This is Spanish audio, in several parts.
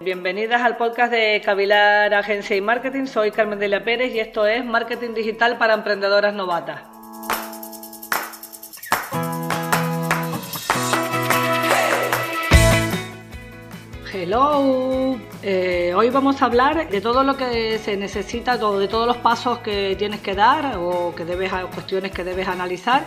Bienvenidas al podcast de Cavilar Agencia y Marketing. Soy Carmen Delia Pérez y esto es Marketing Digital para Emprendedoras Novatas. Hello, eh, hoy vamos a hablar de todo lo que se necesita, de todos los pasos que tienes que dar o que debes, cuestiones que debes analizar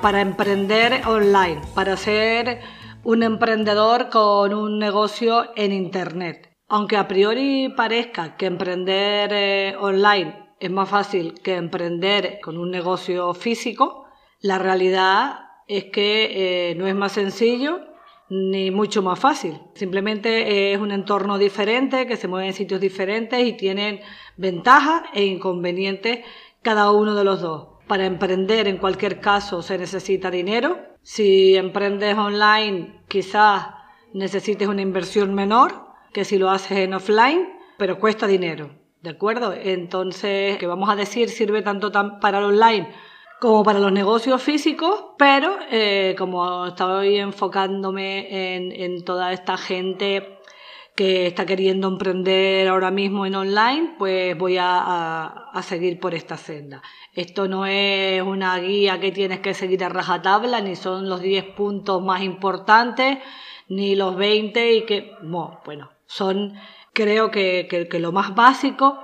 para emprender online, para ser un emprendedor con un negocio en internet. Aunque a priori parezca que emprender eh, online es más fácil que emprender con un negocio físico, la realidad es que eh, no es más sencillo ni mucho más fácil. Simplemente es un entorno diferente, que se mueve en sitios diferentes y tienen ventajas e inconvenientes cada uno de los dos. Para emprender en cualquier caso se necesita dinero. Si emprendes online quizás necesites una inversión menor que si lo haces en offline, pero cuesta dinero. ¿De acuerdo? Entonces, que vamos a decir, sirve tanto para el online como para los negocios físicos, pero eh, como estoy enfocándome en, toda esta gente que está queriendo emprender ahora mismo en online, pues voy a, seguir por esta senda. Esto no es una guía que tienes que seguir a rajatabla, ni son los 10 puntos más importantes, ni los 20 y que, bueno, son creo que, que lo más básico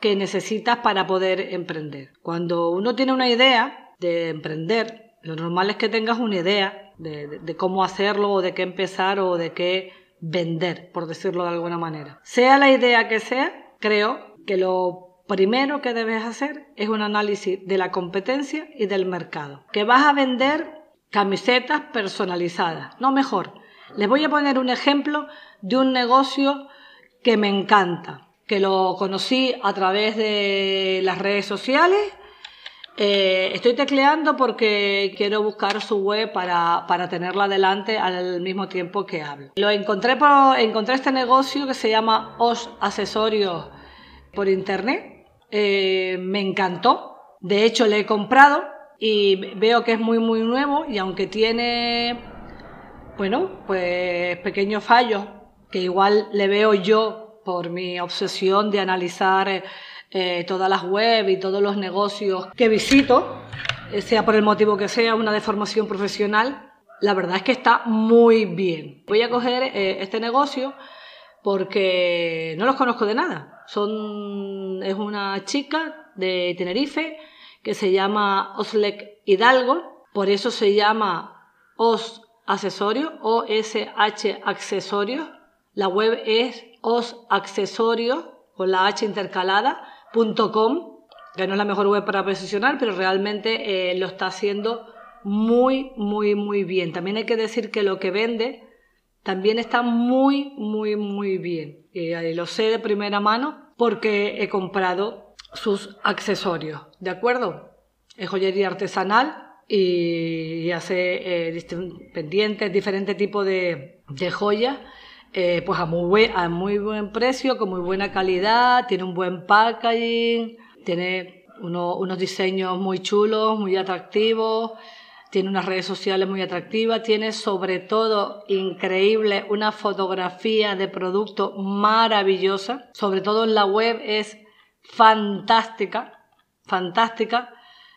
que necesitas para poder emprender. Cuando uno tiene una idea de emprender, lo normal es que tengas una idea de, cómo hacerlo o de qué empezar o de qué vender, por decirlo de alguna manera. Sea la idea que sea, creo que lo primero que debes hacer es un análisis de la competencia y del mercado. Que vas a vender camisetas personalizadas, no mejor. Les voy a poner un ejemplo de un negocio que me encanta que lo conocí a través de las redes sociales. Eh, estoy tecleando porque quiero buscar su web para, tenerla delante al mismo tiempo que hablo. Lo encontré, por, encontré este negocio que se llama Os Accesorios por internet. Eh, me encantó. De hecho, le he comprado y veo que es muy, muy nuevo y aunque tiene, bueno, pues pequeños fallos que igual le veo yo por mi obsesión de analizar eh, eh, todas las web y todos los negocios que visito, eh, sea por el motivo que sea, una deformación profesional, la verdad es que está muy bien. Voy a coger este negocio porque no los conozco de nada. Son, es una chica de Tenerife que se llama Oslek Hidalgo, por eso se llama Os Accesorio, O-S-H Accesorios. La web es osaccesorios con la H intercalada.com, que no es la mejor web para posicionar, pero realmente eh, lo está haciendo muy, muy, muy bien. También hay que decir que lo que vende también está muy, muy, muy bien. Lo sé de primera mano porque he comprado sus accesorios, ¿de acuerdo? Es joyería artesanal y hace eh, pendientes, diferentes tipos de, de joyas eh, pues a muy, buen, a muy buen precio, con muy buena calidad, tiene un buen packaging, tiene unos diseños muy chulos, muy atractivos, tiene unas redes sociales muy atractivas, tiene sobre todo increíble una fotografía de producto maravillosa, sobre todo en la web es fantástica, fantástica.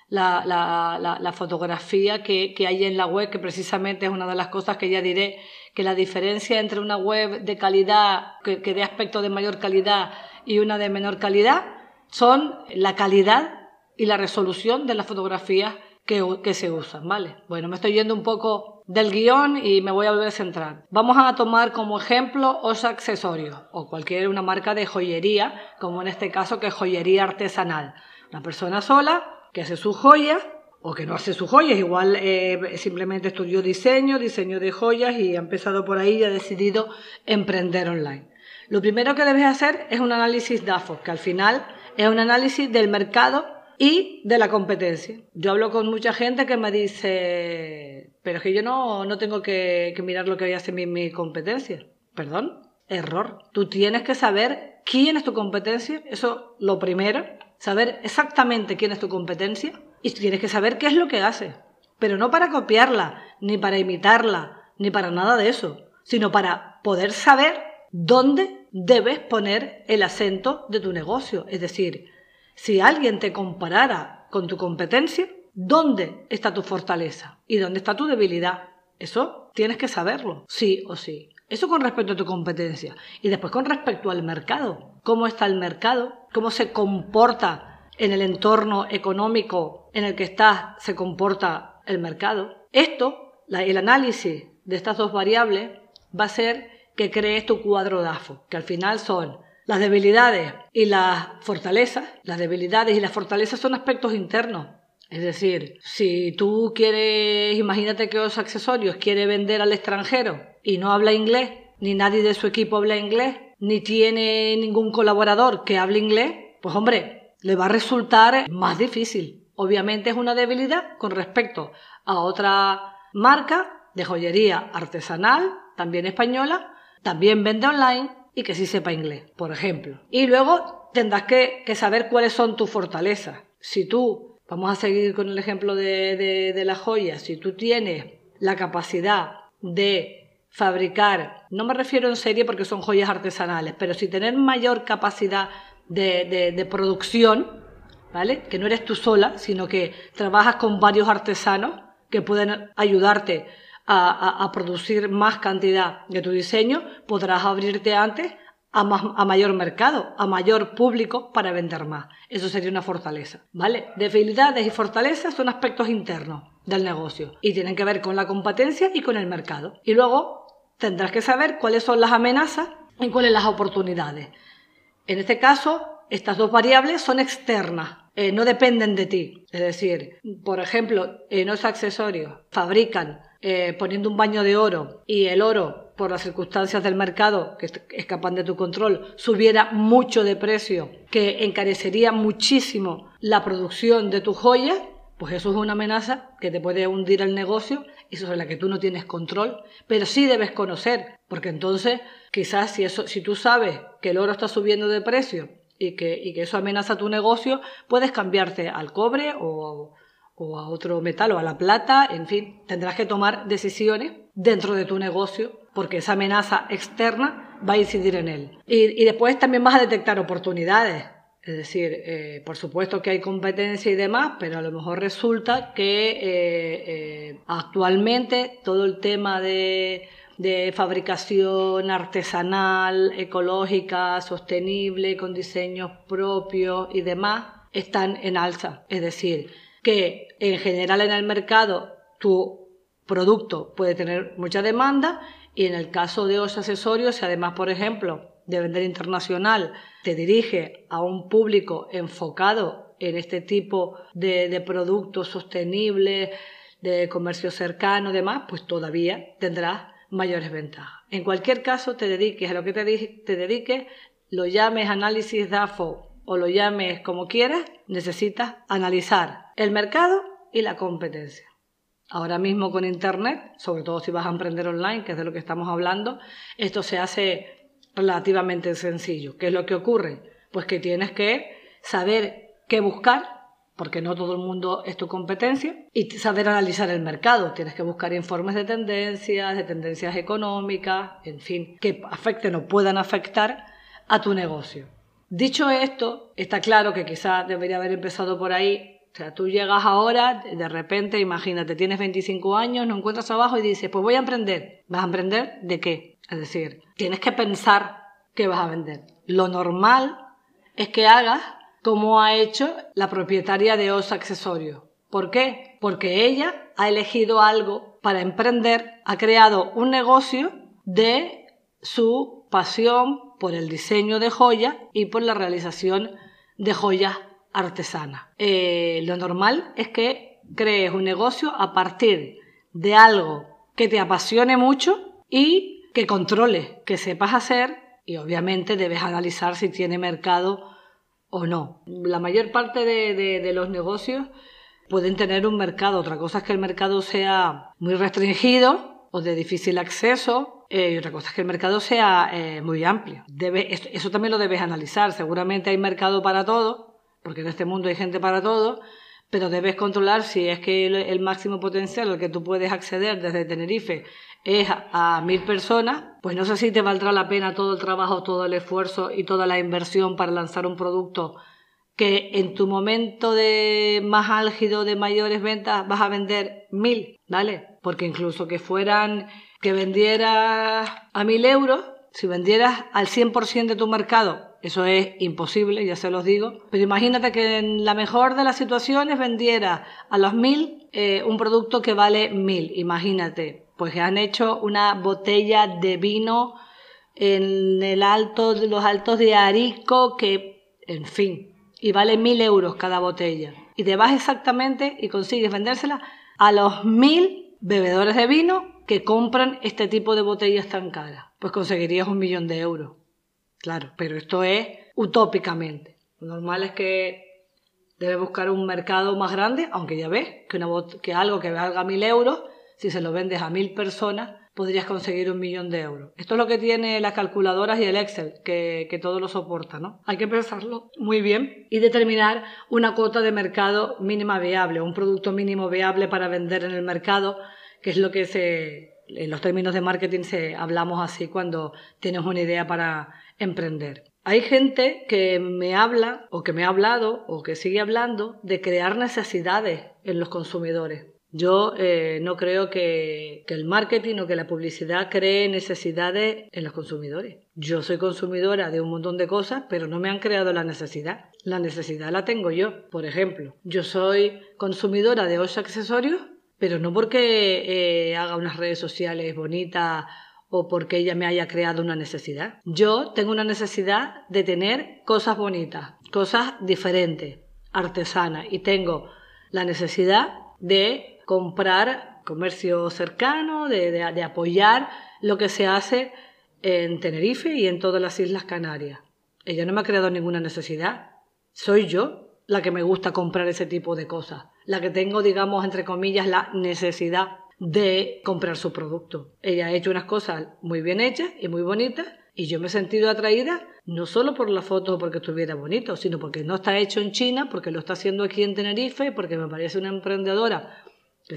La, la, la, fotografía que, que, hay en la web, que precisamente es una de las cosas que ya diré, que la diferencia entre una web de calidad, que, que dé aspecto de mayor calidad y una de menor calidad, son la calidad y la resolución de las fotografías que, que, se usan, ¿vale? Bueno, me estoy yendo un poco del guion y me voy a volver a centrar. Vamos a tomar como ejemplo os accesorios o cualquier una marca de joyería, como en este caso que joyería artesanal. Una persona sola que hace sus joyas o que no hace sus joyas, igual eh, simplemente estudió diseño, diseño de joyas y ha empezado por ahí y ha decidido emprender online. Lo primero que debes hacer es un análisis DAFO, que al final es un análisis del mercado y de la competencia. Yo hablo con mucha gente que me dice, pero es que yo no, no tengo que, mirar lo que hace mi, mi competencia. Perdón, error. Tú tienes que saber quién es tu competencia, eso lo primero, saber exactamente quién es tu competencia y tienes que saber qué es lo que hace. Pero no para copiarla, ni para imitarla, ni para nada de eso, sino para poder saber dónde debes poner el acento de tu negocio. Es decir, si alguien te comparara con tu competencia, ¿dónde está tu fortaleza? ¿Y dónde está tu debilidad? Eso tienes que saberlo, sí o sí. Eso con respecto a tu competencia. Y después con respecto al mercado. ¿Cómo está el mercado? ¿Cómo se comporta en el entorno económico en el que estás? ¿Se comporta el mercado? Esto, el análisis de estas dos variables, va a ser que crees tu cuadro DAFO, que al final son las debilidades y las fortalezas. Las debilidades y las fortalezas son aspectos internos. Es decir, si tú quieres, imagínate que los accesorios quiere vender al extranjero y no habla inglés, ni nadie de su equipo habla inglés, ni tiene ningún colaborador que hable inglés, pues hombre, le va a resultar más difícil. Obviamente es una debilidad con respecto a otra marca de joyería artesanal, también española, también vende online y que sí sepa inglés, por ejemplo. Y luego tendrás que, saber cuáles son tus fortalezas. Si tú, vamos a seguir con el ejemplo de, de, de la joya, si tú tienes la capacidad de fabricar, no me refiero en serie porque son joyas artesanales, pero si tener mayor capacidad de, de, producción, ¿vale? Que no eres tú sola, sino que trabajas con varios artesanos que pueden ayudarte a, producir más cantidad de tu diseño, podrás abrirte antes a, a, mayor mercado, a mayor público para vender más. Eso sería una fortaleza, ¿vale? Debilidades y fortalezas son aspectos internos del negocio y tienen que ver con la competencia y con el mercado. Y luego tendrás que saber cuáles son las amenazas y cuáles las oportunidades. En este caso, estas dos variables son externas, eh, no dependen de ti. Es decir, por ejemplo, en los accesorios fabrican eh, poniendo un baño de oro y el oro, por las circunstancias del mercado que escapan de tu control, subiera mucho de precio, que encarecería muchísimo la producción de tu joya, pues eso es una amenaza que te puede hundir el negocio y sobre la que tú no tienes control, pero sí debes conocer, porque entonces quizás si, eso, si tú sabes que el oro está subiendo de precio y que, y que eso amenaza tu negocio, puedes cambiarte al cobre o, o a otro metal o a la plata, en fin, tendrás que tomar decisiones dentro de tu negocio porque esa amenaza externa va a incidir en él. Y, después también vas a detectar oportunidades. Es decir, eh, por supuesto que hay competencia y demás, pero a lo mejor resulta que eh, eh, actualmente todo el tema de, de fabricación artesanal, ecológica, sostenible, con diseños propios y demás, están en alza. Es decir, que en general en el mercado tu producto puede tener mucha demanda y en el caso de los accesorios, si además, por ejemplo, de vender internacional, te dirige a un público enfocado en este tipo de, productos sostenibles, de comercio cercano, demás, pues todavía tendrás mayores ventajas. En cualquier caso, te dediques a lo que te, te dediques, lo llames análisis DAFO o lo llames como quieras, necesitas analizar el mercado y la competencia. Ahora mismo con Internet, sobre todo si vas a emprender online, que es de lo que estamos hablando, esto se hace relativamente sencillo. ¿Qué es lo que ocurre? Pues que tienes que saber qué buscar, porque no todo el mundo es tu competencia, y saber analizar el mercado. Tienes que buscar informes de tendencias, de tendencias económicas, en fin, que afecten o puedan afectar a tu negocio. Dicho esto, está claro que quizás debería haber empezado por ahí o sea, tú llegas ahora, de repente, imagínate, tienes 25 años, no encuentras trabajo y dices, pues voy a emprender. ¿Vas a emprender de qué? Es decir, tienes que pensar qué vas a vender. Lo normal es que hagas como ha hecho la propietaria de Os Accesorios. ¿Por qué? Porque ella ha elegido algo para emprender, ha creado un negocio de su pasión por el diseño de joyas y por la realización de joyas artesana. Eh, lo normal es que crees un negocio a partir de algo que te apasione mucho y que controles, que sepas hacer y obviamente debes analizar si tiene mercado o no. La mayor parte de, los negocios pueden tener un mercado, otra cosa es que el mercado sea muy restringido o de difícil acceso eh, y otra cosa es que el mercado sea eh, muy amplio. eso también lo debes analizar. Seguramente hay mercado para todo, porque en este mundo hay gente para todo, pero debes controlar si es que el, máximo potencial al que tú puedes acceder desde Tenerife es a mil personas, pues no sé si te valdrá la pena todo el trabajo, todo el esfuerzo y toda la inversión para lanzar un producto que en tu momento de más álgido de mayores ventas vas a vender mil, ¿vale? Porque incluso que fueran, que vendieras a mil euros, si vendieras al 100% de tu mercado, eso es imposible, ya se los digo, pero imagínate que en la mejor de las situaciones vendieras a los mil eh, un producto que vale mil, imagínate, pues han hecho una botella de vino en el alto, los altos de Arico que, en fin, y vale mil euros cada botella. Y te vas exactamente y consigues vendérsela a los mil bebedores de vino que compran este tipo de botellas tan caras. Pues conseguirías un millón de euros. Claro, pero esto es utópicamente. Lo normal es que debes buscar un mercado más grande, aunque ya ves que, una que algo que valga mil euros, si se lo vendes a mil personas, podrías conseguir un millón de euros. Esto es lo que tiene las calculadoras y el Excel, que, que todo lo soporta, ¿no? Hay que pensarlo muy bien y determinar una cuota de mercado mínima viable, un producto mínimo viable para vender en el mercado, que es lo que se, en los términos de marketing se, hablamos así cuando tienes una idea para emprender. Hay gente que me habla o que me ha hablado o que sigue hablando de crear necesidades en los consumidores. Yo eh, no creo que, el marketing o que la publicidad cree necesidades en los consumidores. Yo soy consumidora de un montón de cosas, pero no me han creado la necesidad. La necesidad la tengo yo. Por ejemplo, yo soy consumidora de ocho accesorios, pero no porque eh, haga unas redes sociales bonitas o porque ella me haya creado una necesidad. Yo tengo una necesidad de tener cosas bonitas, cosas diferentes, artesanas, y tengo la necesidad de comprar comercio cercano, de, apoyar lo que se hace en Tenerife y en todas las Islas Canarias. Ella no me ha creado ninguna necesidad. Soy yo la que me gusta comprar ese tipo de cosas. La que tengo, digamos, entre comillas, la necesidad de comprar su producto. Ella ha hecho unas cosas muy bien hechas y muy bonitas y yo me he sentido atraída no solo por la foto o porque estuviera bonito, sino porque no está hecho en China, porque lo está haciendo aquí en Tenerife, porque me parece una emprendedora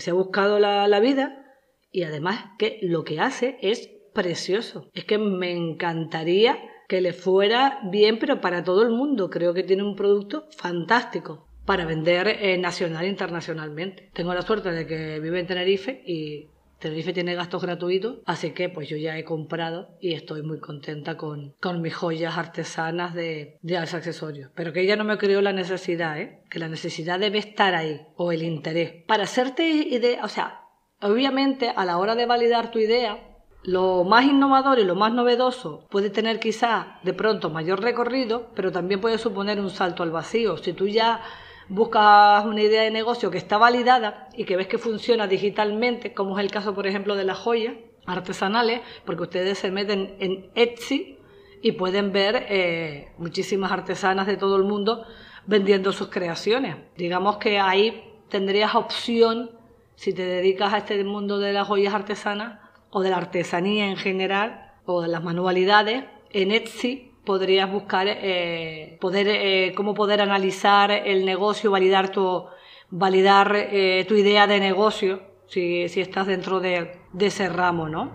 se ha buscado la, vida y además que lo que hace es precioso. Es que me encantaría que le fuera bien, pero para todo el mundo. Creo que tiene un producto fantástico para vender eh, nacional e internacionalmente. Tengo la suerte de que vive en Tenerife y Tenerife tiene gastos gratuitos, así que pues yo ya he comprado y estoy muy contenta con, con mis joyas artesanas de, de accesorios. Pero que ella no me creó la necesidad, ¿eh? que la necesidad debe estar ahí, o el interés. Para hacerte idea, o sea, obviamente a la hora de validar tu idea, lo más innovador y lo más novedoso puede tener quizá de pronto mayor recorrido, pero también puede suponer un salto al vacío. Si tú ya buscas una idea de negocio que está validada y que ves que funciona digitalmente, como es el caso, por ejemplo, de las joyas artesanales, porque ustedes se meten en Etsy y pueden ver eh, muchísimas artesanas de todo el mundo vendiendo sus creaciones. Digamos que ahí tendrías opción, si te dedicas a este mundo de las joyas artesanas o de la artesanía en general o de las manualidades, en Etsy podrías buscar eh, poder eh, cómo poder analizar el negocio, validar tu validar eh, tu idea de negocio si, si estás dentro de, de, ese ramo, ¿no?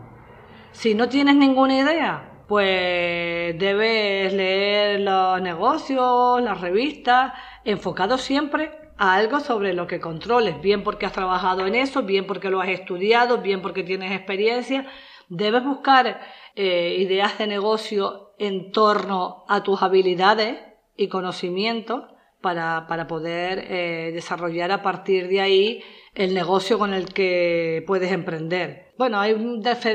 Si no tienes ninguna idea, pues debes leer los negocios, las revistas, enfocados siempre a algo sobre lo que controles, bien porque has trabajado en eso, bien porque lo has estudiado, bien porque tienes experiencia. Debes buscar ideas de negocio en torno a tus habilidades y conocimientos para, poder eh, desarrollar a partir de ahí el negocio con el que puedes emprender. Bueno, hay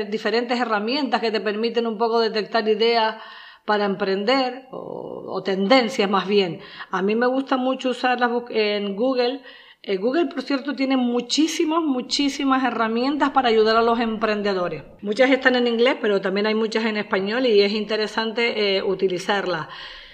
diferentes herramientas que te permiten un poco detectar ideas para emprender o, tendencias más bien. A mí me gusta mucho usarlas en Google eh, Google, por cierto, tiene muchísimas, muchísimas herramientas para ayudar a los emprendedores. Muchas están en inglés, pero también hay muchas en español y es interesante eh, utilizarlas.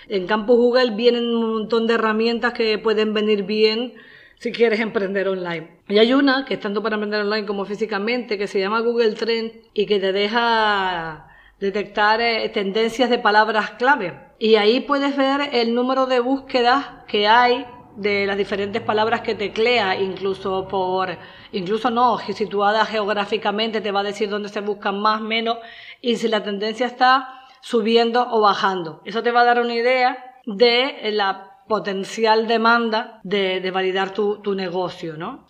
En Campus Google vienen un montón de herramientas que pueden venir bien si quieres emprender online. Y hay una que es tanto para emprender online como físicamente, que se llama Google Trend y que te deja detectar eh, tendencias de palabras clave. Y ahí puedes ver el número de búsquedas que hay de las diferentes palabras que teclea, incluso por, incluso no, situada geográficamente, te va a decir dónde se buscan más, menos, y si la tendencia está subiendo o bajando. Eso te va a dar una idea de la potencial demanda de, validar tu, negocio, ¿no?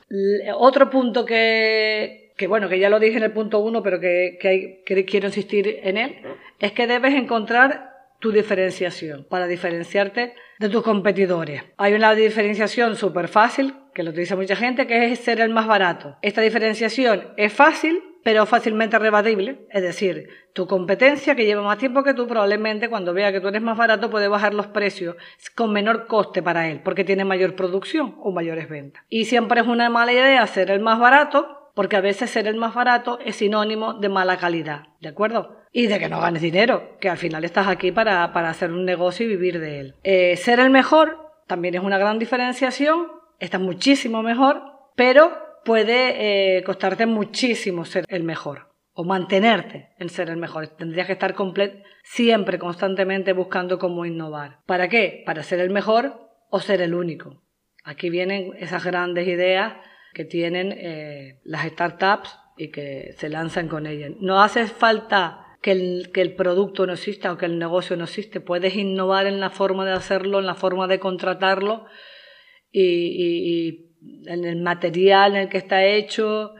otro punto que, que, bueno, que ya lo dije en el punto uno, pero que, que quiero insistir en él, es que debes encontrar tu diferenciación, para diferenciarte de tus competidores. Hay una diferenciación súper fácil, que lo utiliza mucha gente, que es ser el más barato. Esta diferenciación es fácil, pero fácilmente rebatible. Es decir, tu competencia que lleva más tiempo que tú, probablemente cuando vea que tú eres más barato puede bajar los precios con menor coste para él, porque tiene mayor producción o mayores ventas. Y siempre es una mala idea ser el más barato, porque a veces ser el más barato es sinónimo de mala calidad, ¿de acuerdo? Y de que no ganes dinero, que al final estás aquí para, hacer un negocio y vivir de él. Eh, ser el mejor también es una gran diferenciación, está muchísimo mejor, pero puede eh, costarte muchísimo ser el mejor o mantenerte en ser el mejor. Tendrías que estar siempre, constantemente buscando cómo innovar. ¿Para qué? Para ser el mejor o ser el único. Aquí vienen esas grandes ideas que tienen eh, las startups y que se lanzan con ellas. No hace falta que el, que el producto no exista o que el negocio no existe. Puedes innovar en la forma de hacerlo, en la forma de contratarlo y, en el material en el que está hecho.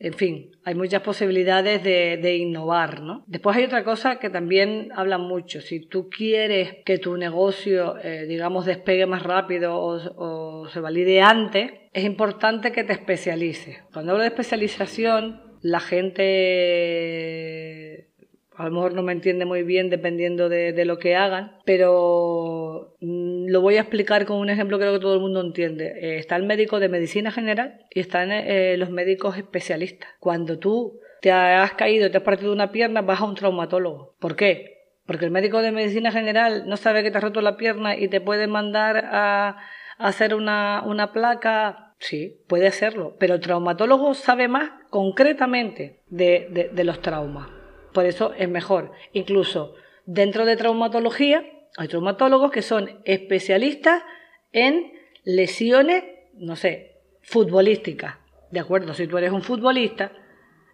En fin, hay muchas posibilidades de, innovar, ¿no? Después hay otra cosa que también habla mucho. Si tú quieres que tu negocio, eh, digamos, despegue más rápido o, o se valide antes, es importante que te especialices. Cuando hablo de especialización, la gente a lo mejor no me entiende muy bien dependiendo de, lo que hagan, pero mm, lo voy a explicar con un ejemplo que creo que todo el mundo entiende. Eh, está el médico de medicina general y están eh, los médicos especialistas. Cuando tú te has caído, te has partido una pierna, vas a un traumatólogo. ¿Por qué? Porque el médico de medicina general no sabe que te has roto la pierna y te puede mandar a, hacer una, placa. Sí, puede hacerlo, pero el traumatólogo sabe más concretamente de los traumas. Por eso es mejor. Incluso dentro de traumatología hay traumatólogos que son especialistas en lesiones, no sé, futbolísticas. ¿De acuerdo? Si tú eres un futbolista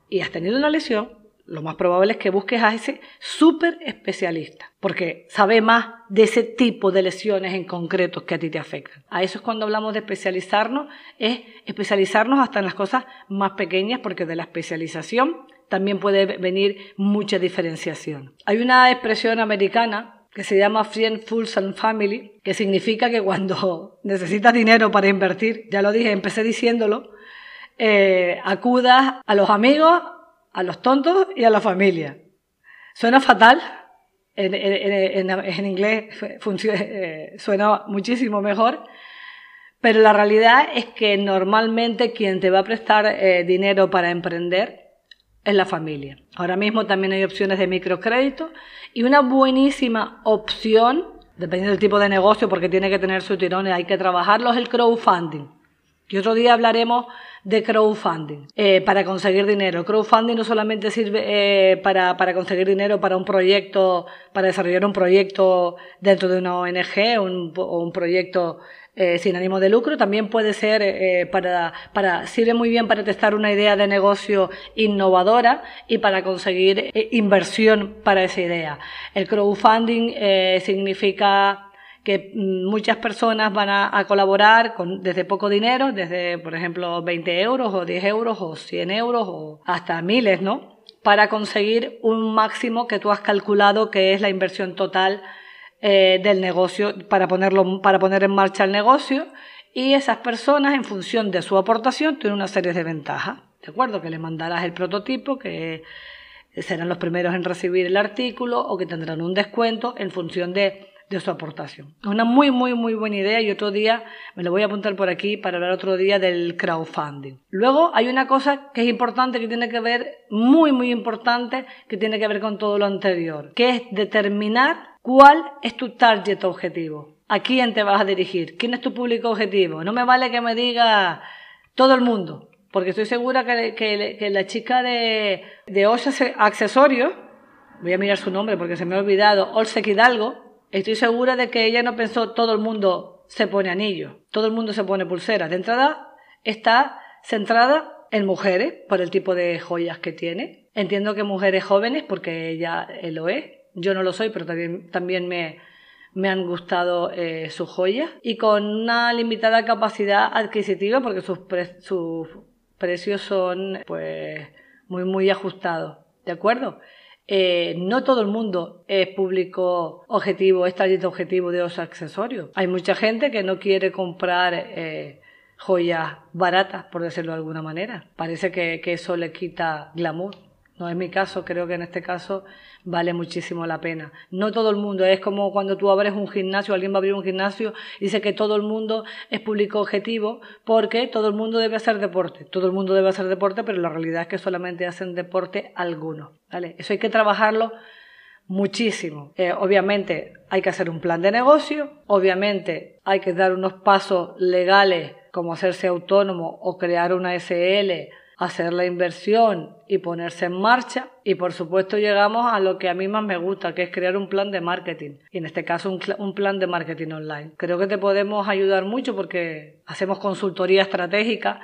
y has tenido una lesión, lo más probable es que busques a ese súper especialista, porque sabe más de ese tipo de lesiones en concreto que a ti te afectan. A eso es cuando hablamos de especializarnos, es especializarnos hasta en las cosas más pequeñas, porque de la especialización también puede venir mucha diferenciación. Hay una expresión americana que se llama Friend, Fools and Family, que significa que cuando necesitas dinero para invertir, ya lo dije, empecé diciéndolo, eh, acudas a los amigos, a los tontos y a la familia. Suena fatal, en, inglés eh, suena muchísimo mejor, pero la realidad es que normalmente quien te va a prestar eh, dinero para emprender es la familia. Ahora mismo también hay opciones de microcrédito y una buenísima opción, dependiendo del tipo de negocio, porque tiene que tener su tirón y hay que trabajarlo, es el crowdfunding. Y otro día hablaremos de crowdfunding eh, para conseguir dinero. Crowdfunding no solamente sirve eh, para, para, conseguir dinero para un proyecto, para desarrollar un proyecto dentro de una ONG o un proyecto eh, sin ánimo de lucro, también puede ser eh, para, para, sirve muy bien para testar una idea de negocio innovadora y para conseguir eh, inversión para esa idea. El crowdfunding significa que mm, muchas personas van a, colaborar con, desde poco dinero, desde, por ejemplo, 20 euros o 10 euros o 100 euros o hasta miles, ¿no? Para conseguir un máximo que tú has calculado que es la inversión total eh, del negocio para, ponerlo, para poner en marcha el negocio y esas personas en función de su aportación tienen una serie de ventajas. ¿De acuerdo? Que le mandarás el prototipo, que serán los primeros en recibir el artículo o que tendrán un descuento en función de, de su aportación. Es una muy, muy, muy buena idea y otro día me lo voy a apuntar por aquí para hablar otro día del crowdfunding. Luego hay una cosa que es importante, que tiene que ver, muy, muy importante, que tiene que ver con todo lo anterior, que es determinar ¿Cuál es tu target objetivo? ¿A quién te vas a dirigir? ¿Quién es tu público objetivo? No me vale que me diga todo el mundo, porque estoy segura que, la chica de, de Accesorios, voy a mirar su nombre porque se me ha olvidado, Olsek Hidalgo, estoy segura de que ella no pensó todo el mundo se pone anillo, todo el mundo se pone pulseras. De entrada está centrada en mujeres por el tipo de joyas que tiene. Entiendo que mujeres jóvenes porque ella lo es. Yo no lo soy, pero también, también me, me han gustado eh, sus joyas y con una limitada capacidad adquisitiva porque sus, sus precios son pues muy muy ajustados, ¿de acuerdo? Eh, no todo el mundo es público objetivo, es target objetivo de los accesorios. Hay mucha gente que no quiere comprar eh, joyas baratas, por decirlo de alguna manera. Parece que, que eso le quita glamour. No es mi caso, creo que en este caso vale muchísimo la pena. No todo el mundo, es como cuando tú abres un gimnasio, alguien va a abrir un gimnasio y dice que todo el mundo es público objetivo porque todo el mundo debe hacer deporte. Todo el mundo debe hacer deporte, pero la realidad es que solamente hacen deporte algunos. ¿vale? Eso hay que trabajarlo muchísimo. Eh, obviamente hay que hacer un plan de negocio, obviamente hay que dar unos pasos legales como hacerse autónomo o crear una SL hacer la inversión y ponerse en marcha. Y por supuesto llegamos a lo que a mí más me gusta, que es crear un plan de marketing. Y en este caso un, plan de marketing online. Creo que te podemos ayudar mucho porque hacemos consultoría estratégica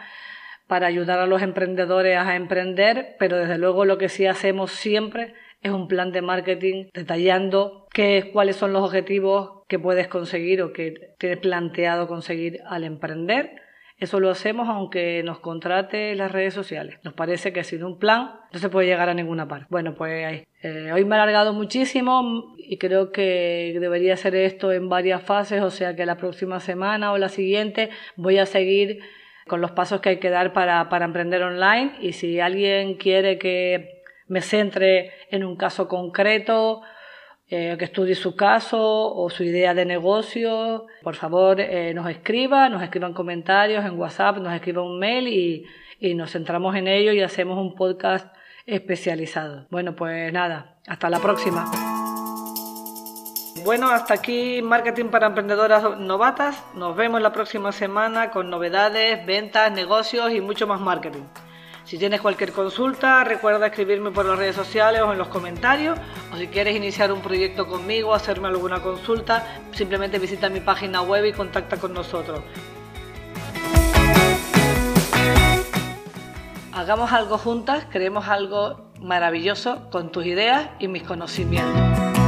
para ayudar a los emprendedores a emprender, pero desde luego lo que sí hacemos siempre es un plan de marketing detallando qué, cuáles son los objetivos que puedes conseguir o que tienes planteado conseguir al emprender eso lo hacemos aunque nos contrate las redes sociales. Nos parece que sin un plan no se puede llegar a ninguna parte. Bueno, pues eh, hoy me he alargado muchísimo y creo que debería hacer esto en varias fases, o sea que la próxima semana o la siguiente voy a seguir con los pasos que hay que dar para, para emprender online y si alguien quiere que me centre en un caso concreto eh, que estudie su caso o su idea de negocio, por favor eh, nos escriba, nos escriban comentarios en WhatsApp, nos escriba un mail y, y nos centramos en ello y hacemos un podcast especializado. Bueno, pues nada, hasta la próxima. Bueno, hasta aquí Marketing para Emprendedoras Novatas. Nos vemos la próxima semana con novedades, ventas, negocios y mucho más marketing. Si tienes cualquier consulta, recuerda escribirme por las redes sociales o en los comentarios. O si quieres iniciar un proyecto conmigo, hacerme alguna consulta, simplemente visita mi página web y contacta con nosotros. Hagamos algo juntas, creemos algo maravilloso con tus ideas y mis conocimientos.